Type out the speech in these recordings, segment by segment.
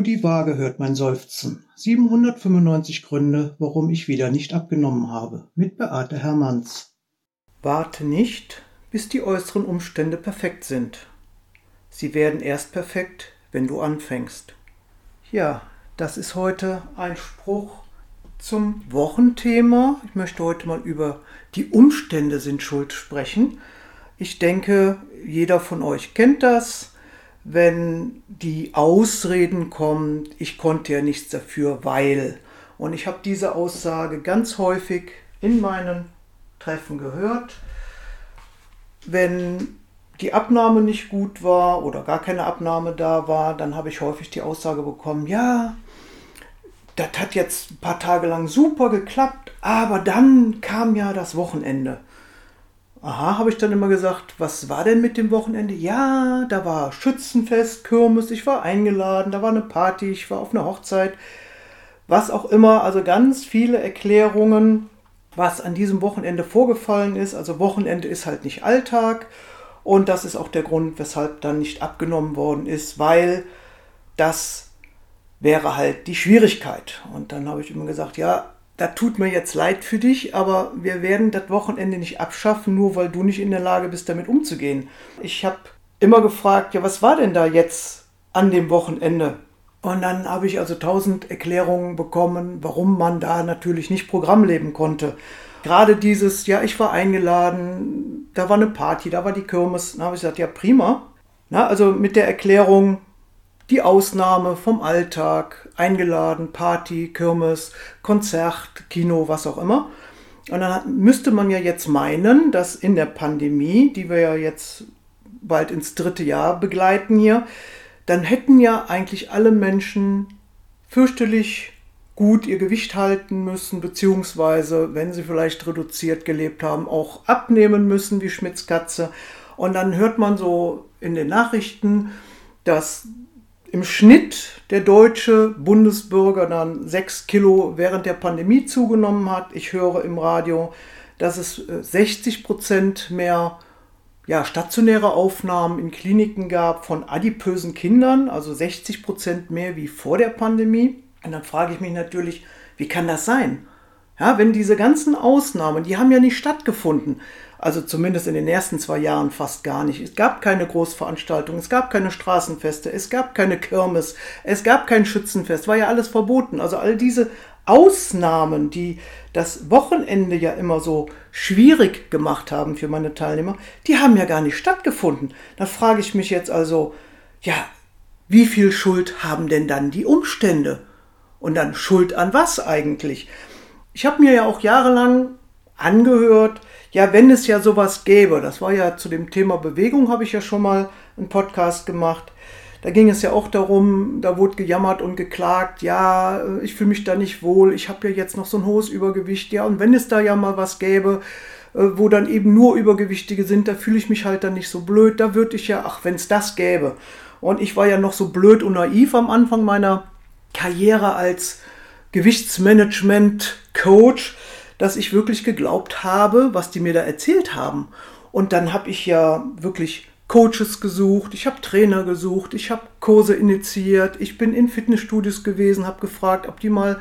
Nur die Waage hört mein Seufzen. 795 Gründe, warum ich wieder nicht abgenommen habe. Mit Beate Hermanns. Warte nicht, bis die äußeren Umstände perfekt sind. Sie werden erst perfekt, wenn du anfängst. Ja, das ist heute ein Spruch zum Wochenthema. Ich möchte heute mal über die Umstände sind schuld sprechen. Ich denke, jeder von euch kennt das, wenn die Ausreden kommen, ich konnte ja nichts dafür, weil. Und ich habe diese Aussage ganz häufig in meinen Treffen gehört. Wenn die Abnahme nicht gut war oder gar keine Abnahme da war, dann habe ich häufig die Aussage bekommen, ja, das hat jetzt ein paar Tage lang super geklappt, aber dann kam ja das Wochenende. Aha, habe ich dann immer gesagt, was war denn mit dem Wochenende? Ja, da war Schützenfest, Kirmes, ich war eingeladen, da war eine Party, ich war auf einer Hochzeit, was auch immer, also ganz viele Erklärungen, was an diesem Wochenende vorgefallen ist. Also Wochenende ist halt nicht Alltag und das ist auch der Grund, weshalb dann nicht abgenommen worden ist, weil das wäre halt die Schwierigkeit. Und dann habe ich immer gesagt, ja, das tut mir jetzt leid für dich, aber wir werden das Wochenende nicht abschaffen, nur weil du nicht in der Lage bist, damit umzugehen. Ich habe immer gefragt, ja, was war denn da jetzt an dem Wochenende? Und dann habe ich also tausend Erklärungen bekommen, warum man da natürlich nicht Programm leben konnte. Gerade dieses, ja, ich war eingeladen, da war eine Party, da war die Kirmes. Dann habe ich gesagt, ja, prima. Na, also mit der Erklärung, die Ausnahme vom Alltag, eingeladen, Party, Kirmes, Konzert, Kino, was auch immer. Und dann müsste man ja jetzt meinen, dass in der Pandemie, die wir ja jetzt bald ins dritte Jahr begleiten hier, dann hätten ja eigentlich alle Menschen fürchterlich gut ihr Gewicht halten müssen, beziehungsweise, wenn sie vielleicht reduziert gelebt haben, auch abnehmen müssen, wie Schmitz Katze. Und dann hört man so in den Nachrichten, dass im Schnitt der deutsche Bundesbürger dann sechs Kilo während der Pandemie zugenommen hat. Ich höre im Radio, dass es 60 äh, Prozent mehr ja, stationäre Aufnahmen in Kliniken gab von adipösen Kindern, also 60 Prozent mehr wie vor der Pandemie. Und dann frage ich mich natürlich, wie kann das sein? Ja, wenn diese ganzen Ausnahmen, die haben ja nicht stattgefunden. Also zumindest in den ersten zwei Jahren fast gar nicht. Es gab keine Großveranstaltungen, es gab keine Straßenfeste, es gab keine Kirmes, es gab kein Schützenfest, war ja alles verboten. Also all diese Ausnahmen, die das Wochenende ja immer so schwierig gemacht haben für meine Teilnehmer, die haben ja gar nicht stattgefunden. Da frage ich mich jetzt also, ja, wie viel Schuld haben denn dann die Umstände? Und dann Schuld an was eigentlich? Ich habe mir ja auch jahrelang angehört, ja, wenn es ja sowas gäbe, das war ja zu dem Thema Bewegung, habe ich ja schon mal einen Podcast gemacht. Da ging es ja auch darum, da wurde gejammert und geklagt, ja, ich fühle mich da nicht wohl, ich habe ja jetzt noch so ein hohes Übergewicht, ja, und wenn es da ja mal was gäbe, äh, wo dann eben nur Übergewichtige sind, da fühle ich mich halt dann nicht so blöd, da würde ich ja, ach, wenn es das gäbe. Und ich war ja noch so blöd und naiv am Anfang meiner Karriere als Gewichtsmanagement-Coach, dass ich wirklich geglaubt habe, was die mir da erzählt haben. Und dann habe ich ja wirklich Coaches gesucht, ich habe Trainer gesucht, ich habe Kurse initiiert, ich bin in Fitnessstudios gewesen, habe gefragt, ob die mal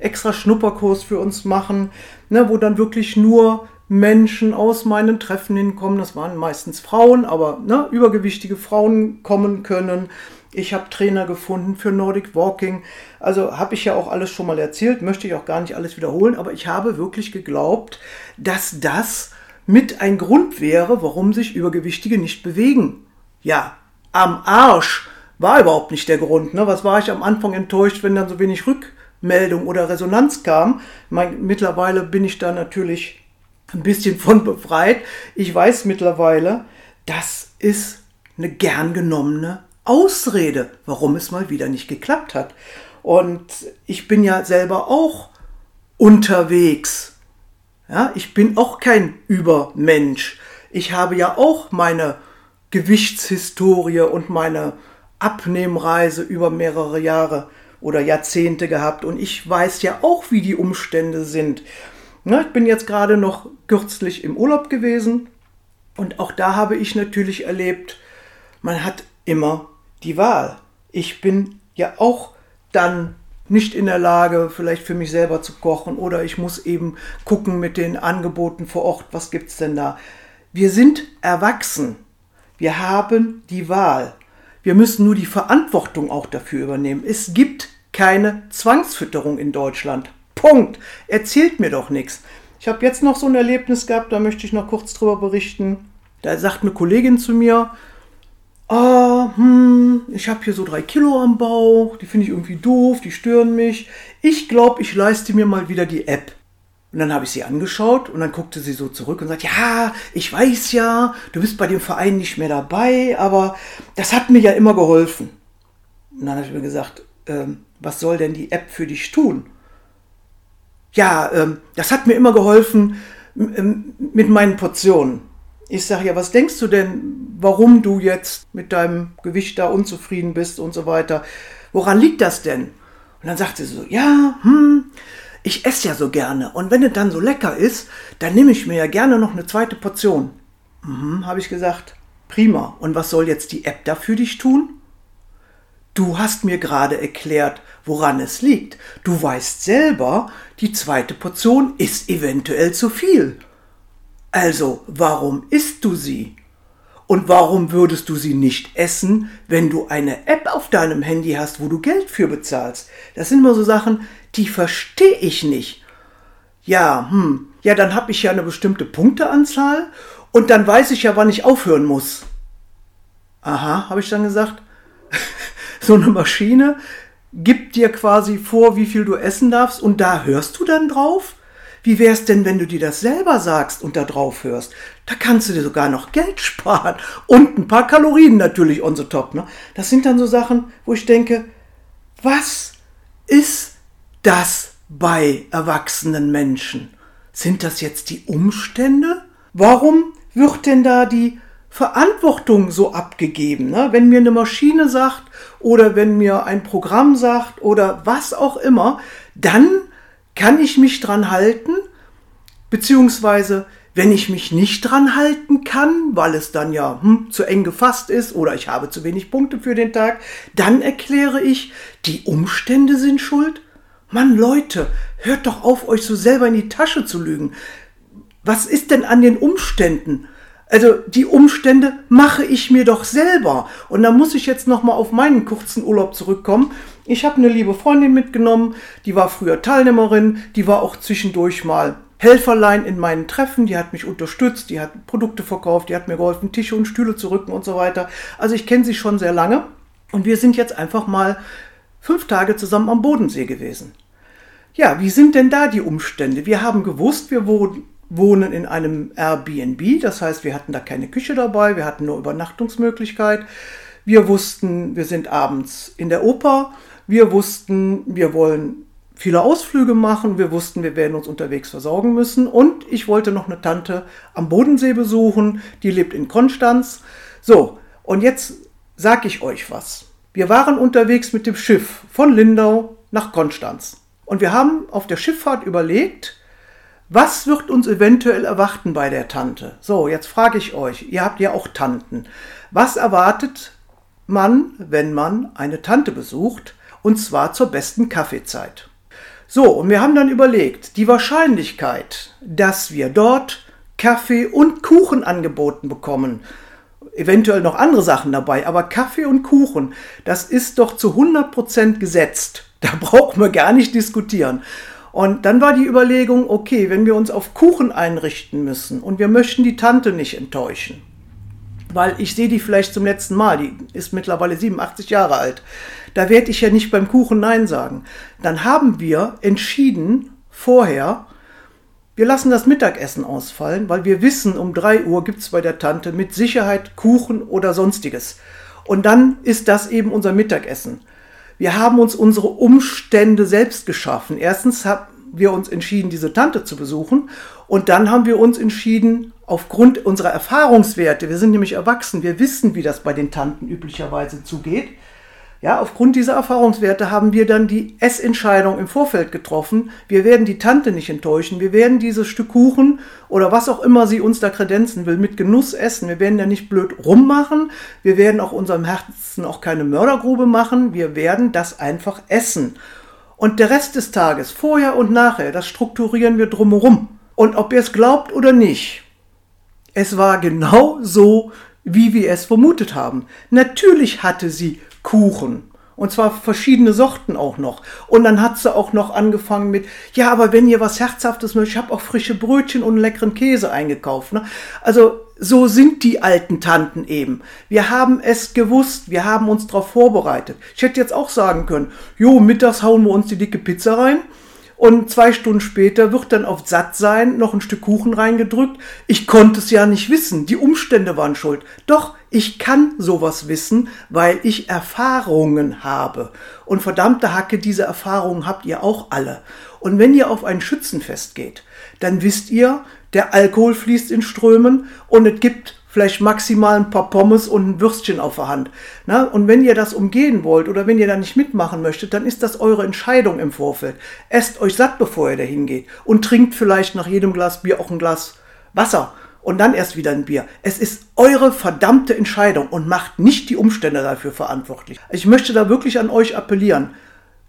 extra Schnupperkurs für uns machen, ne, wo dann wirklich nur Menschen aus meinen Treffen hinkommen. Das waren meistens Frauen, aber ne, übergewichtige Frauen kommen können. Ich habe Trainer gefunden für Nordic Walking. Also habe ich ja auch alles schon mal erzählt, möchte ich auch gar nicht alles wiederholen, aber ich habe wirklich geglaubt, dass das mit ein Grund wäre, warum sich Übergewichtige nicht bewegen. Ja, am Arsch war überhaupt nicht der Grund. Ne? Was war ich am Anfang enttäuscht, wenn dann so wenig Rückmeldung oder Resonanz kam? Mein, mittlerweile bin ich da natürlich ein bisschen von befreit. Ich weiß mittlerweile, das ist eine gern genommene Ausrede, warum es mal wieder nicht geklappt hat. Und ich bin ja selber auch unterwegs. Ja, ich bin auch kein Übermensch. Ich habe ja auch meine Gewichtshistorie und meine Abnehmreise über mehrere Jahre oder Jahrzehnte gehabt und ich weiß ja auch, wie die Umstände sind. Ja, ich bin jetzt gerade noch kürzlich im Urlaub gewesen und auch da habe ich natürlich erlebt, man hat immer die Wahl. Ich bin ja auch dann nicht in der Lage, vielleicht für mich selber zu kochen oder ich muss eben gucken mit den Angeboten vor Ort, was gibt's denn da? Wir sind erwachsen. Wir haben die Wahl. Wir müssen nur die Verantwortung auch dafür übernehmen. Es gibt keine Zwangsfütterung in Deutschland. Punkt. Erzählt mir doch nichts. Ich habe jetzt noch so ein Erlebnis gehabt, da möchte ich noch kurz drüber berichten. Da sagt eine Kollegin zu mir, ah, hm, ich habe hier so drei Kilo am Bauch, die finde ich irgendwie doof, die stören mich. Ich glaube, ich leiste mir mal wieder die App. Und dann habe ich sie angeschaut und dann guckte sie so zurück und sagt, ja, ich weiß ja, du bist bei dem Verein nicht mehr dabei, aber das hat mir ja immer geholfen. Und dann habe ich mir gesagt, ähm, was soll denn die App für dich tun? Ja, ähm, das hat mir immer geholfen mit meinen Portionen. Ich sage ja, was denkst du denn, warum du jetzt mit deinem Gewicht da unzufrieden bist und so weiter? Woran liegt das denn? Und dann sagte sie so, ja, hm, ich esse ja so gerne. Und wenn es dann so lecker ist, dann nehme ich mir ja gerne noch eine zweite Portion. Mhm, habe ich gesagt, prima. Und was soll jetzt die App da für dich tun? Du hast mir gerade erklärt, woran es liegt. Du weißt selber, die zweite Portion ist eventuell zu viel. Also, warum isst du sie? Und warum würdest du sie nicht essen, wenn du eine App auf deinem Handy hast, wo du Geld für bezahlst? Das sind immer so Sachen, die verstehe ich nicht. Ja, hm, ja, dann habe ich ja eine bestimmte Punkteanzahl und dann weiß ich ja, wann ich aufhören muss. Aha, habe ich dann gesagt. so eine Maschine gibt dir quasi vor, wie viel du essen darfst und da hörst du dann drauf? Wie wär's denn, wenn du dir das selber sagst und da drauf hörst? Da kannst du dir sogar noch Geld sparen und ein paar Kalorien natürlich on the top. Ne? Das sind dann so Sachen, wo ich denke, was ist das bei erwachsenen Menschen? Sind das jetzt die Umstände? Warum wird denn da die Verantwortung so abgegeben? Ne? Wenn mir eine Maschine sagt oder wenn mir ein Programm sagt oder was auch immer, dann kann ich mich dran halten? Beziehungsweise, wenn ich mich nicht dran halten kann, weil es dann ja hm, zu eng gefasst ist oder ich habe zu wenig Punkte für den Tag, dann erkläre ich, die Umstände sind schuld? Mann, Leute, hört doch auf, euch so selber in die Tasche zu lügen. Was ist denn an den Umständen? Also die Umstände mache ich mir doch selber. Und da muss ich jetzt noch mal auf meinen kurzen Urlaub zurückkommen. Ich habe eine liebe Freundin mitgenommen, die war früher Teilnehmerin, die war auch zwischendurch mal Helferlein in meinen Treffen, die hat mich unterstützt, die hat Produkte verkauft, die hat mir geholfen, Tische und Stühle zu rücken und so weiter. Also ich kenne sie schon sehr lange und wir sind jetzt einfach mal fünf Tage zusammen am Bodensee gewesen. Ja, wie sind denn da die Umstände? Wir haben gewusst, wir wohnen in einem Airbnb, das heißt, wir hatten da keine Küche dabei, wir hatten nur Übernachtungsmöglichkeit. Wir wussten, wir sind abends in der Oper, wir wussten, wir wollen viele Ausflüge machen, wir wussten, wir werden uns unterwegs versorgen müssen und ich wollte noch eine Tante am Bodensee besuchen, die lebt in Konstanz. So, und jetzt sag ich euch was. Wir waren unterwegs mit dem Schiff von Lindau nach Konstanz. Und wir haben auf der Schifffahrt überlegt, was wird uns eventuell erwarten bei der Tante? So, jetzt frage ich euch, ihr habt ja auch Tanten. Was erwartet man, wenn man eine Tante besucht? Und zwar zur besten Kaffeezeit. So, und wir haben dann überlegt, die Wahrscheinlichkeit, dass wir dort Kaffee und Kuchen angeboten bekommen, eventuell noch andere Sachen dabei, aber Kaffee und Kuchen, das ist doch zu 100% gesetzt. Da brauchen wir gar nicht diskutieren. Und dann war die Überlegung, okay, wenn wir uns auf Kuchen einrichten müssen und wir möchten die Tante nicht enttäuschen, weil ich sehe die vielleicht zum letzten Mal, die ist mittlerweile 87 Jahre alt, da werde ich ja nicht beim Kuchen Nein sagen. Dann haben wir entschieden vorher, wir lassen das Mittagessen ausfallen, weil wir wissen, um 3 Uhr gibt es bei der Tante mit Sicherheit Kuchen oder sonstiges. Und dann ist das eben unser Mittagessen. Wir haben uns unsere Umstände selbst geschaffen. Erstens haben wir uns entschieden, diese Tante zu besuchen. Und dann haben wir uns entschieden, aufgrund unserer Erfahrungswerte, wir sind nämlich erwachsen, wir wissen, wie das bei den Tanten üblicherweise zugeht, Ja, aufgrund dieser Erfahrungswerte haben wir dann die Essentscheidung im Vorfeld getroffen. Wir werden die Tante nicht enttäuschen. Wir werden dieses Stück Kuchen oder was auch immer sie uns da kredenzen will, mit Genuss essen. Wir werden ja nicht blöd rummachen. Wir werden auch unserem Herzen auch keine Mördergrube machen. Wir werden das einfach essen. Und der Rest des Tages, vorher und nachher, das strukturieren wir drumherum. Und ob ihr es glaubt oder nicht, es war genau so, wie wir es vermutet haben. Natürlich hatte sie Kuchen. Und zwar verschiedene Sorten auch noch. Und dann hat sie auch noch angefangen mit, ja, aber wenn ihr was Herzhaftes möchtet, ich habe auch frische Brötchen und leckeren Käse eingekauft. Ne? Also so sind die alten Tanten eben. Wir haben es gewusst, wir haben uns darauf vorbereitet. Ich hätte jetzt auch sagen können, jo, mittags hauen wir uns die dicke Pizza rein und zwei Stunden später wird dann auf satt sein noch ein Stück Kuchen reingedrückt. Ich konnte es ja nicht wissen. Die Umstände waren schuld. Doch, ich kann sowas wissen, weil ich Erfahrungen habe. Und verdammte Hacke, diese Erfahrungen habt ihr auch alle. Und wenn ihr auf ein Schützenfest geht, dann wisst ihr, der Alkohol fließt in Strömen und es gibt vielleicht maximal ein paar Pommes und ein Würstchen auf der Hand. Na, und wenn ihr das umgehen wollt oder wenn ihr da nicht mitmachen möchtet, dann ist das eure Entscheidung im Vorfeld. Esst euch satt, bevor ihr dahin geht und trinkt vielleicht nach jedem Glas Bier auch ein Glas Wasser und dann erst wieder ein Bier. Es ist eure verdammte Entscheidung und macht nicht die Umstände dafür verantwortlich. Ich möchte da wirklich an euch appellieren.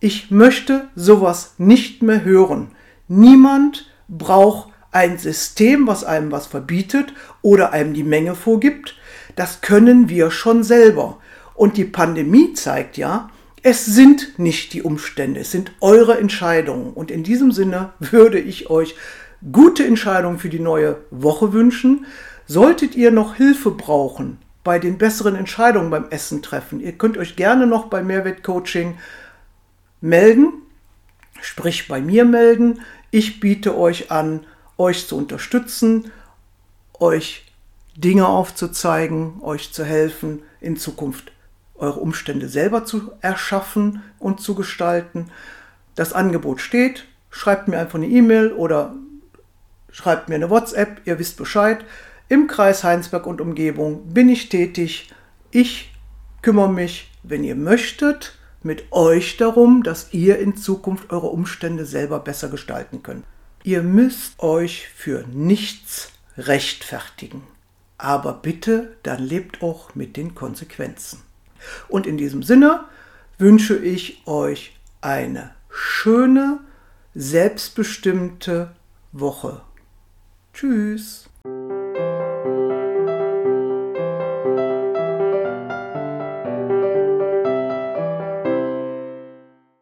Ich möchte sowas nicht mehr hören. Niemand braucht ein System, was einem was verbietet oder einem die Menge vorgibt, das können wir schon selber. Und die Pandemie zeigt ja, es sind nicht die Umstände, es sind eure Entscheidungen. Und in diesem Sinne würde ich euch gute Entscheidungen für die neue Woche wünschen. Solltet ihr noch Hilfe brauchen bei den besseren Entscheidungen beim Essen treffen, ihr könnt euch gerne noch bei Mehrwert Coaching melden, sprich bei mir melden. Ich biete euch an, euch zu unterstützen, euch Dinge aufzuzeigen, euch zu helfen, in Zukunft eure Umstände selber zu erschaffen und zu gestalten. Das Angebot steht. Schreibt mir einfach eine E-Mail oder schreibt mir eine WhatsApp. Ihr wisst Bescheid. Im Kreis Heinsberg und Umgebung bin ich tätig. Ich kümmere mich, wenn ihr möchtet, mit euch darum, dass ihr in Zukunft eure Umstände selber besser gestalten könnt. Ihr müsst euch für nichts rechtfertigen. Aber bitte, dann lebt auch mit den Konsequenzen. Und in diesem Sinne wünsche ich euch eine schöne, selbstbestimmte Woche. Tschüss.